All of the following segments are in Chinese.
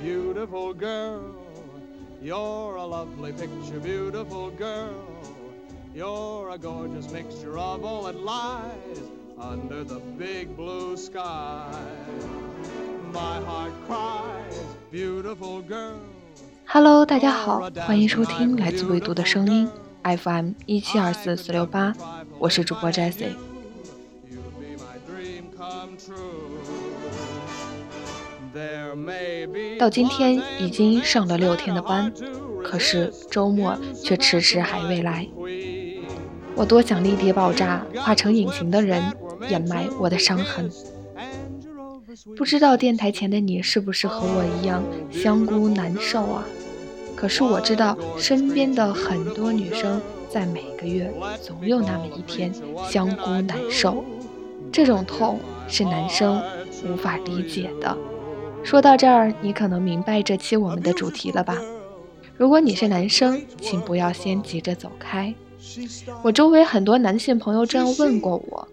beautiful girl. You're a lovely picture, beautiful girl. You're a gorgeous mixture of all that lies under the big blue sky. My heart cries, beautiful girl. Hello，大家好，欢迎收听来自纬度的声音 FM 一七二四四六八，我是主播 Jessie。 到今天已经上了六天的班，可是周末却迟迟还未来。我多想立地爆炸，化成隐形的人，掩埋我的伤痕。不知道电台前的你是不是和我一样香菇难受啊？可是我知道身边的很多女生在每个月总有那么一天香菇难受，这种痛是男生无法理解的。说到这儿，你可能明白这期我们的主题了吧？如果你是男生，请不要先急着走开。我周围很多男性朋友这样问过我：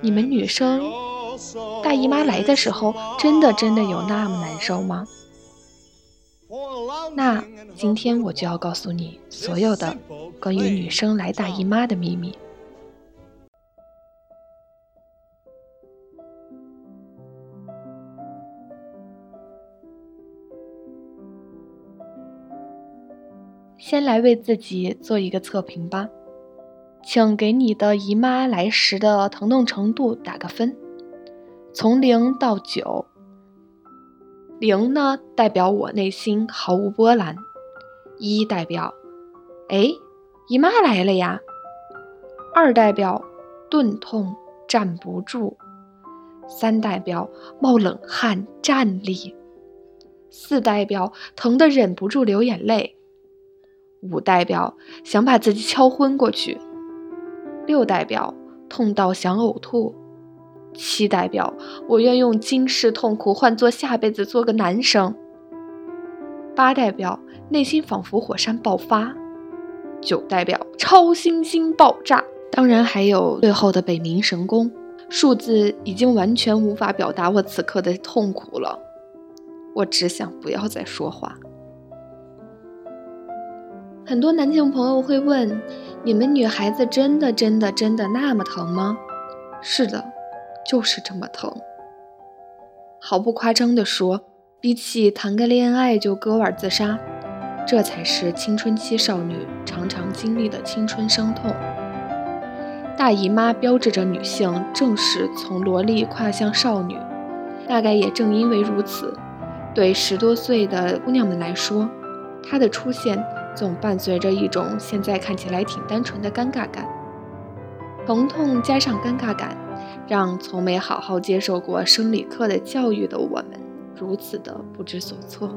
你们女生大姨妈来的时候，真的真的有那么难受吗？那今天我就要告诉你所有的关于女生来大姨妈的秘密。先来为自己做一个测评吧，请给你的姨妈来时的疼痛程度打个分，从零到九。零呢代表我内心毫无波澜，一代表，哎，姨妈来了呀。二代表钝痛站不住，三代表冒冷汗站立，四代表疼得忍不住流眼泪。五代表想把自己敲昏过去，六代表痛到想呕吐，七代表我愿用今世痛苦换作下辈子做个男生，八代表内心仿佛火山爆发，九代表超新星爆炸，当然还有最后的北冥神功，数字已经完全无法表达我此刻的痛苦了，我只想不要再说话。很多男性朋友会问：你们女孩子真的真的真的那么疼吗？是的，就是这么疼。毫不夸张地说，比起谈个恋爱就割腕自杀，这才是青春期少女常常经历的青春伤痛。大姨妈标志着女性正式从萝莉跨向少女，大概也正因为如此，对十多岁的姑娘们来说，她的出现。总伴随着一种现在看起来挺单纯的尴尬感，疼痛加上尴尬感，让从没好好接受过生理课的教育的我们如此的不知所措。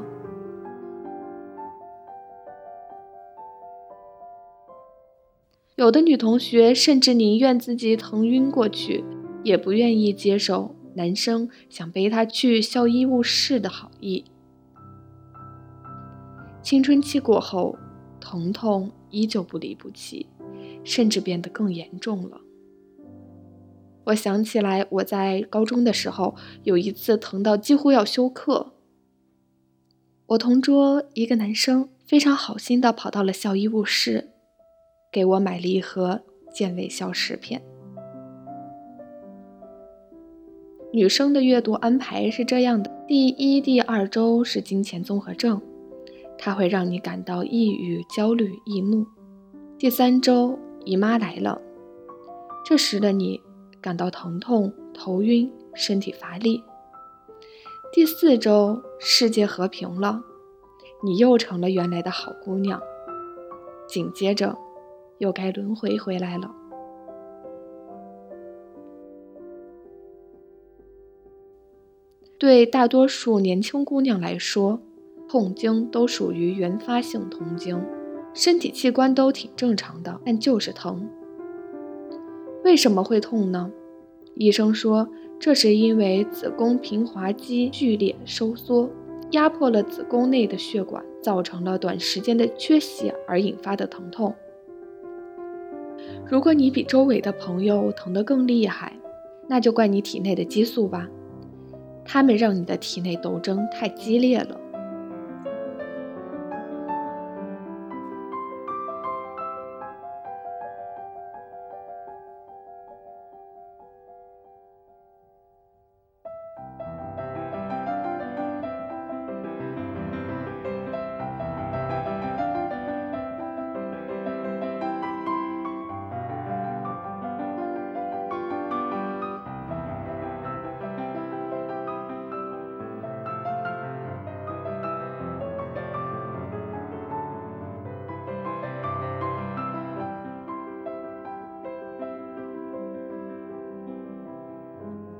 有的女同学甚至宁愿自己疼晕过去，也不愿意接受男生想背她去校医务室的好意。青春期过后。疼痛依旧不离不弃，甚至变得更严重了。我想起来，我在高中的时候有一次疼到几乎要休克。我同桌一个男生非常好心的跑到了校医务室，给我买了一盒健胃消食片。女生的阅读安排是这样的：第一、第二周是金钱综合症。它会让你感到抑郁、焦虑、易怒。第三周姨妈来了，这时的你感到疼痛、头晕、身体乏力。第四周世界和平了，你又成了原来的好姑娘。紧接着又该轮回回来了。对大多数年轻姑娘来说。痛经都属于原发性痛经，身体器官都挺正常的，但就是疼。为什么会痛呢？医生说，这是因为子宫平滑肌剧烈收缩，压迫了子宫内的血管，造成了短时间的缺血而引发的疼痛。如果你比周围的朋友疼得更厉害，那就怪你体内的激素吧，它们让你的体内斗争太激烈了。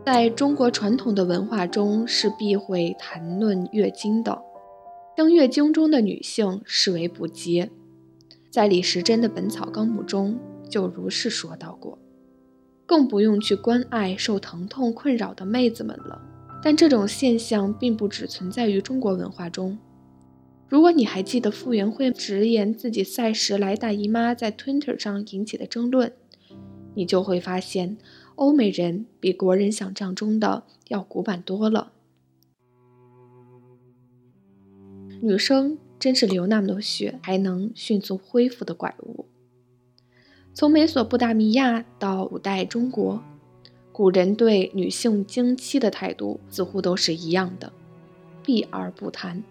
在中国传统的文化中是避讳谈论月经的，将月经中的女性视为不洁。在李时珍的《本草纲目》中就如是说到过，更不用去关爱受疼痛困扰的妹子们了。但这种现象并不只存在于中国文化中。如果你还记得傅园慧直言自己赛时来大姨妈在 Twitter 上引起的争论，你就会发现。欧美人比国人想象中的要古板多了。女生真是流那么多血还能迅速恢复的怪物。从美索不达米亚到古代中国，古人对女性经期的态度似乎都是一样的，避而不谈。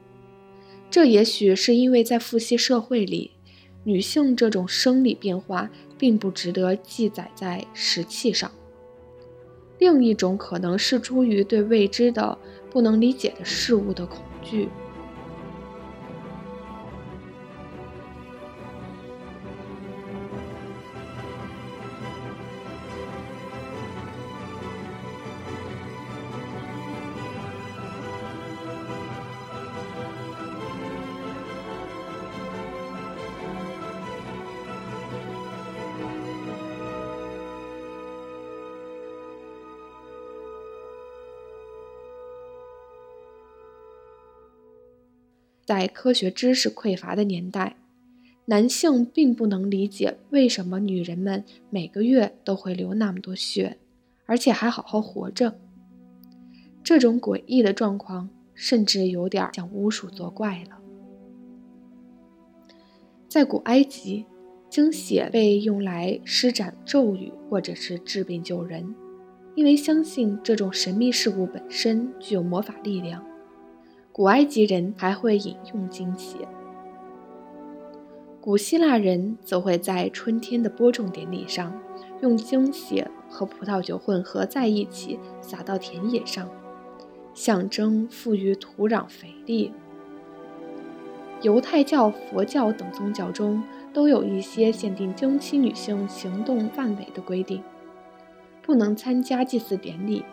这也许是因为在父系社会里，女性这种生理变化并不值得记载在石器上。另一种可能是出于对未知的、不能理解的事物的恐惧。在科学知识匮乏的年代，男性并不能理解为什么女人们每个月都会流那么多血，而且还好好活着。这种诡异的状况，甚至有点像巫术作怪了。在古埃及，经血被用来施展咒语或者是治病救人，因为相信这种神秘事物本身具有魔法力量。古埃及人还会饮用精血，古希腊人则会在春天的播种典礼上，用精血和葡萄酒混合在一起撒到田野上，象征赋予土壤肥力。犹太教、佛教等宗教中都有一些限定经期女性行动范围的规定，不能参加祭祀典礼，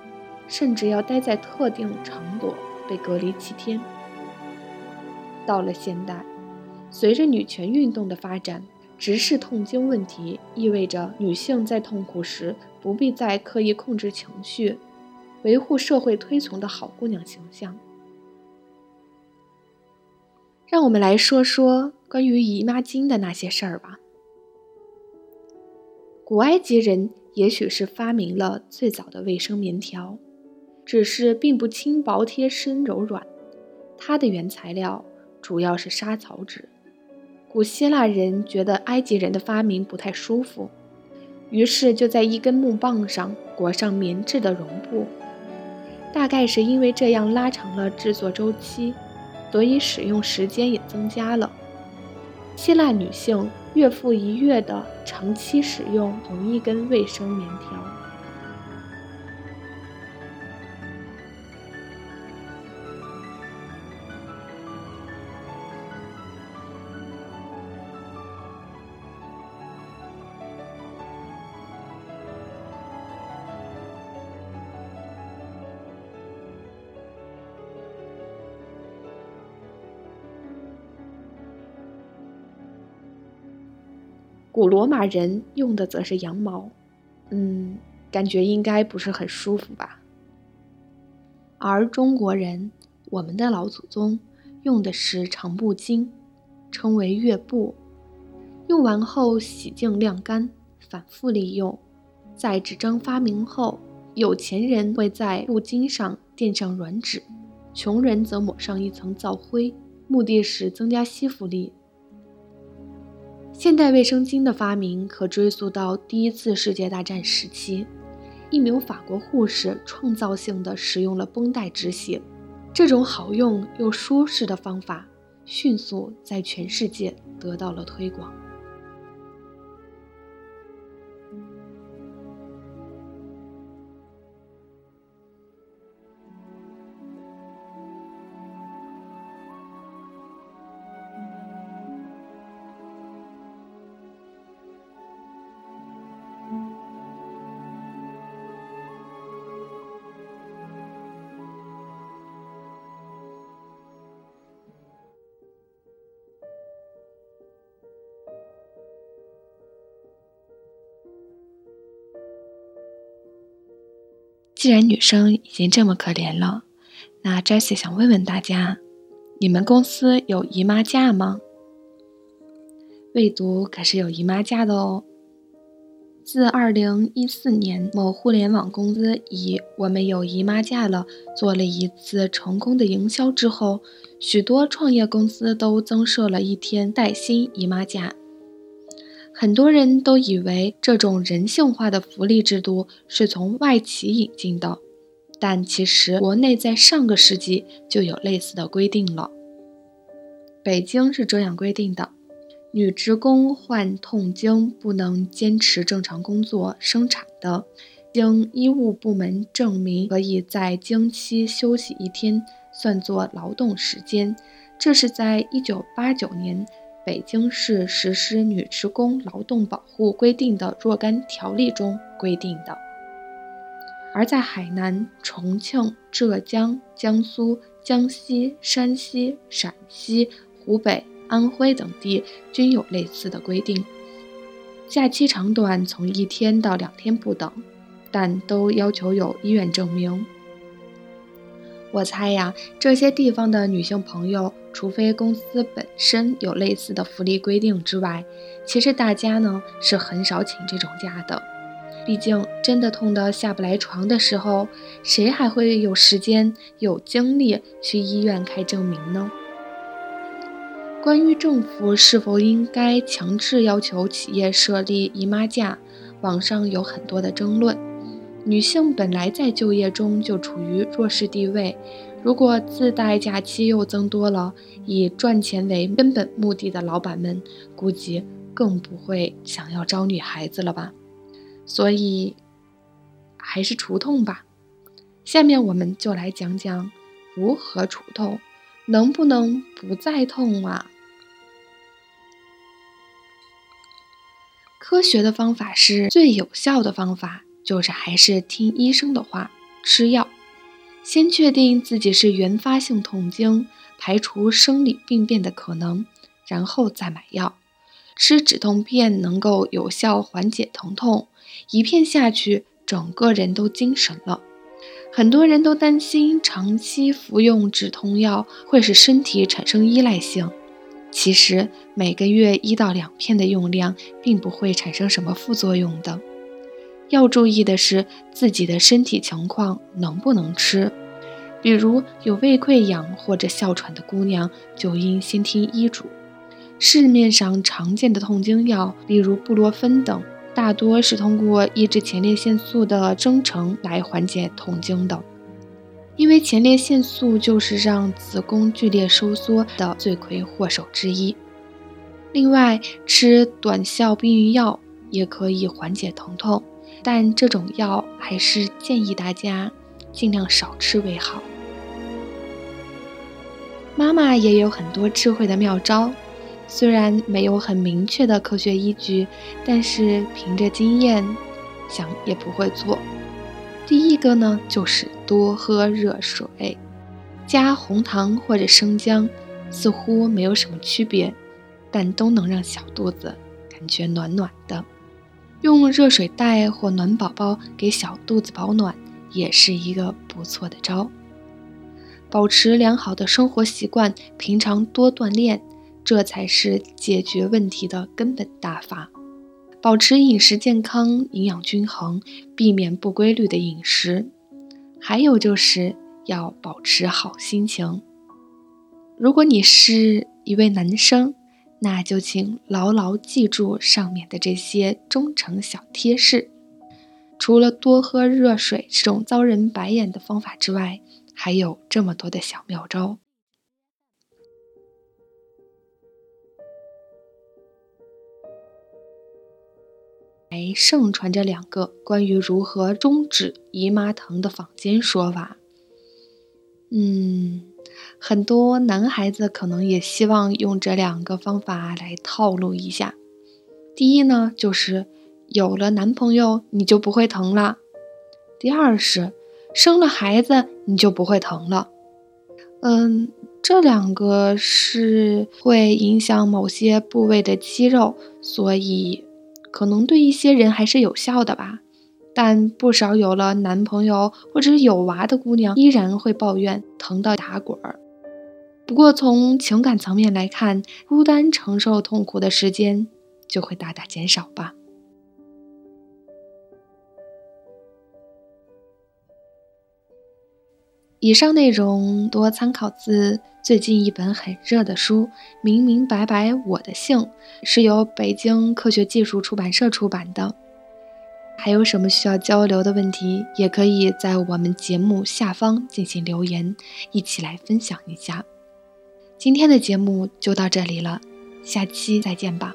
甚至要待在特定场所。被隔离七天。到了现代，随着女权运动的发展，直视痛经问题意味着女性在痛苦时不必再刻意控制情绪，维护社会推崇的好姑娘形象。让我们来说说关于姨妈巾的那些事儿吧。古埃及人也许是发明了最早的卫生棉条。只是并不轻薄贴身柔软，它的原材料主要是沙草纸。古希腊人觉得埃及人的发明不太舒服，于是就在一根木棒上裹上棉质的绒布。大概是因为这样拉长了制作周期，所以使用时间也增加了。希腊女性月复一月的长期使用同一根卫生棉条。古罗马人用的则是羊毛，嗯，感觉应该不是很舒服吧。而中国人，我们的老祖宗用的是长布巾，称为月布，用完后洗净晾干，反复利用。在纸张发明后，有钱人会在布巾上垫上软纸，穷人则抹上一层皂灰，目的是增加吸附力。现代卫生巾的发明可追溯到第一次世界大战时期，一名法国护士创造性的使用了绷带止血，这种好用又舒适的方法迅速在全世界得到了推广。既然女生已经这么可怜了，那 Jessie 想问问大家：你们公司有姨妈假吗？未读可是有姨妈假的哦。自2014年某互联网公司以“我们有姨妈假了”做了一次成功的营销之后，许多创业公司都增设了一天带薪姨妈假。很多人都以为这种人性化的福利制度是从外企引进的，但其实国内在上个世纪就有类似的规定了。北京是这样规定的。女职工患痛经不能坚持正常工作生产的，经医务部门证明，可以在经期休息一天，算作劳动时间。这是在一九八九年北京市实施女职工劳动保护规定的若干条例中规定的。而在海南、重庆、浙江、江苏、江西、山西、陕西、湖北。安徽等地均有类似的规定，假期长短从一天到两天不等，但都要求有医院证明。我猜呀，这些地方的女性朋友，除非公司本身有类似的福利规定之外，其实大家呢是很少请这种假的。毕竟真的痛得下不来床的时候，谁还会有时间、有精力去医院开证明呢？关于政府是否应该强制要求企业设立姨妈假，网上有很多的争论。女性本来在就业中就处于弱势地位，如果自带假期又增多了，以赚钱为根本目的的老板们，估计更不会想要招女孩子了吧？所以，还是除痛吧。下面我们就来讲讲如何除痛，能不能不再痛啊？科学的方法是最有效的方法，就是还是听医生的话，吃药。先确定自己是原发性痛经，排除生理病变的可能，然后再买药。吃止痛片能够有效缓解疼痛，一片下去，整个人都精神了。很多人都担心长期服用止痛药会使身体产生依赖性。其实每个月一到两片的用量，并不会产生什么副作用的。要注意的是自己的身体情况能不能吃。比如有胃溃疡或者哮喘的姑娘，就应先听医嘱。市面上常见的痛经药，例如布洛芬等，大多是通过抑制前列腺素的生成来缓解痛经的。因为前列腺素就是让子宫剧烈收缩的罪魁祸首之一。另外，吃短效避孕药也可以缓解疼痛，但这种药还是建议大家尽量少吃为好。妈妈也有很多智慧的妙招，虽然没有很明确的科学依据，但是凭着经验，想也不会错。第一个呢，就是多喝热水，加红糖或者生姜，似乎没有什么区别，但都能让小肚子感觉暖暖的。用热水袋或暖宝宝给小肚子保暖，也是一个不错的招。保持良好的生活习惯，平常多锻炼，这才是解决问题的根本大法。保持饮食健康、营养均衡，避免不规律的饮食。还有就是要保持好心情。如果你是一位男生，那就请牢牢记住上面的这些忠诚小贴士。除了多喝热水这种遭人白眼的方法之外，还有这么多的小妙招。还盛传着两个关于如何终止姨妈疼的坊间说法。嗯，很多男孩子可能也希望用这两个方法来套路一下。第一呢，就是有了男朋友你就不会疼了；第二是生了孩子你就不会疼了。嗯，这两个是会影响某些部位的肌肉，所以。可能对一些人还是有效的吧，但不少有了男朋友或者有娃的姑娘依然会抱怨疼到打滚儿。不过从情感层面来看，孤单承受痛苦的时间就会大大减少吧。以上内容多参考自最近一本很热的书《明明白白我的姓》，是由北京科学技术出版社出版的。还有什么需要交流的问题，也可以在我们节目下方进行留言，一起来分享一下。今天的节目就到这里了，下期再见吧。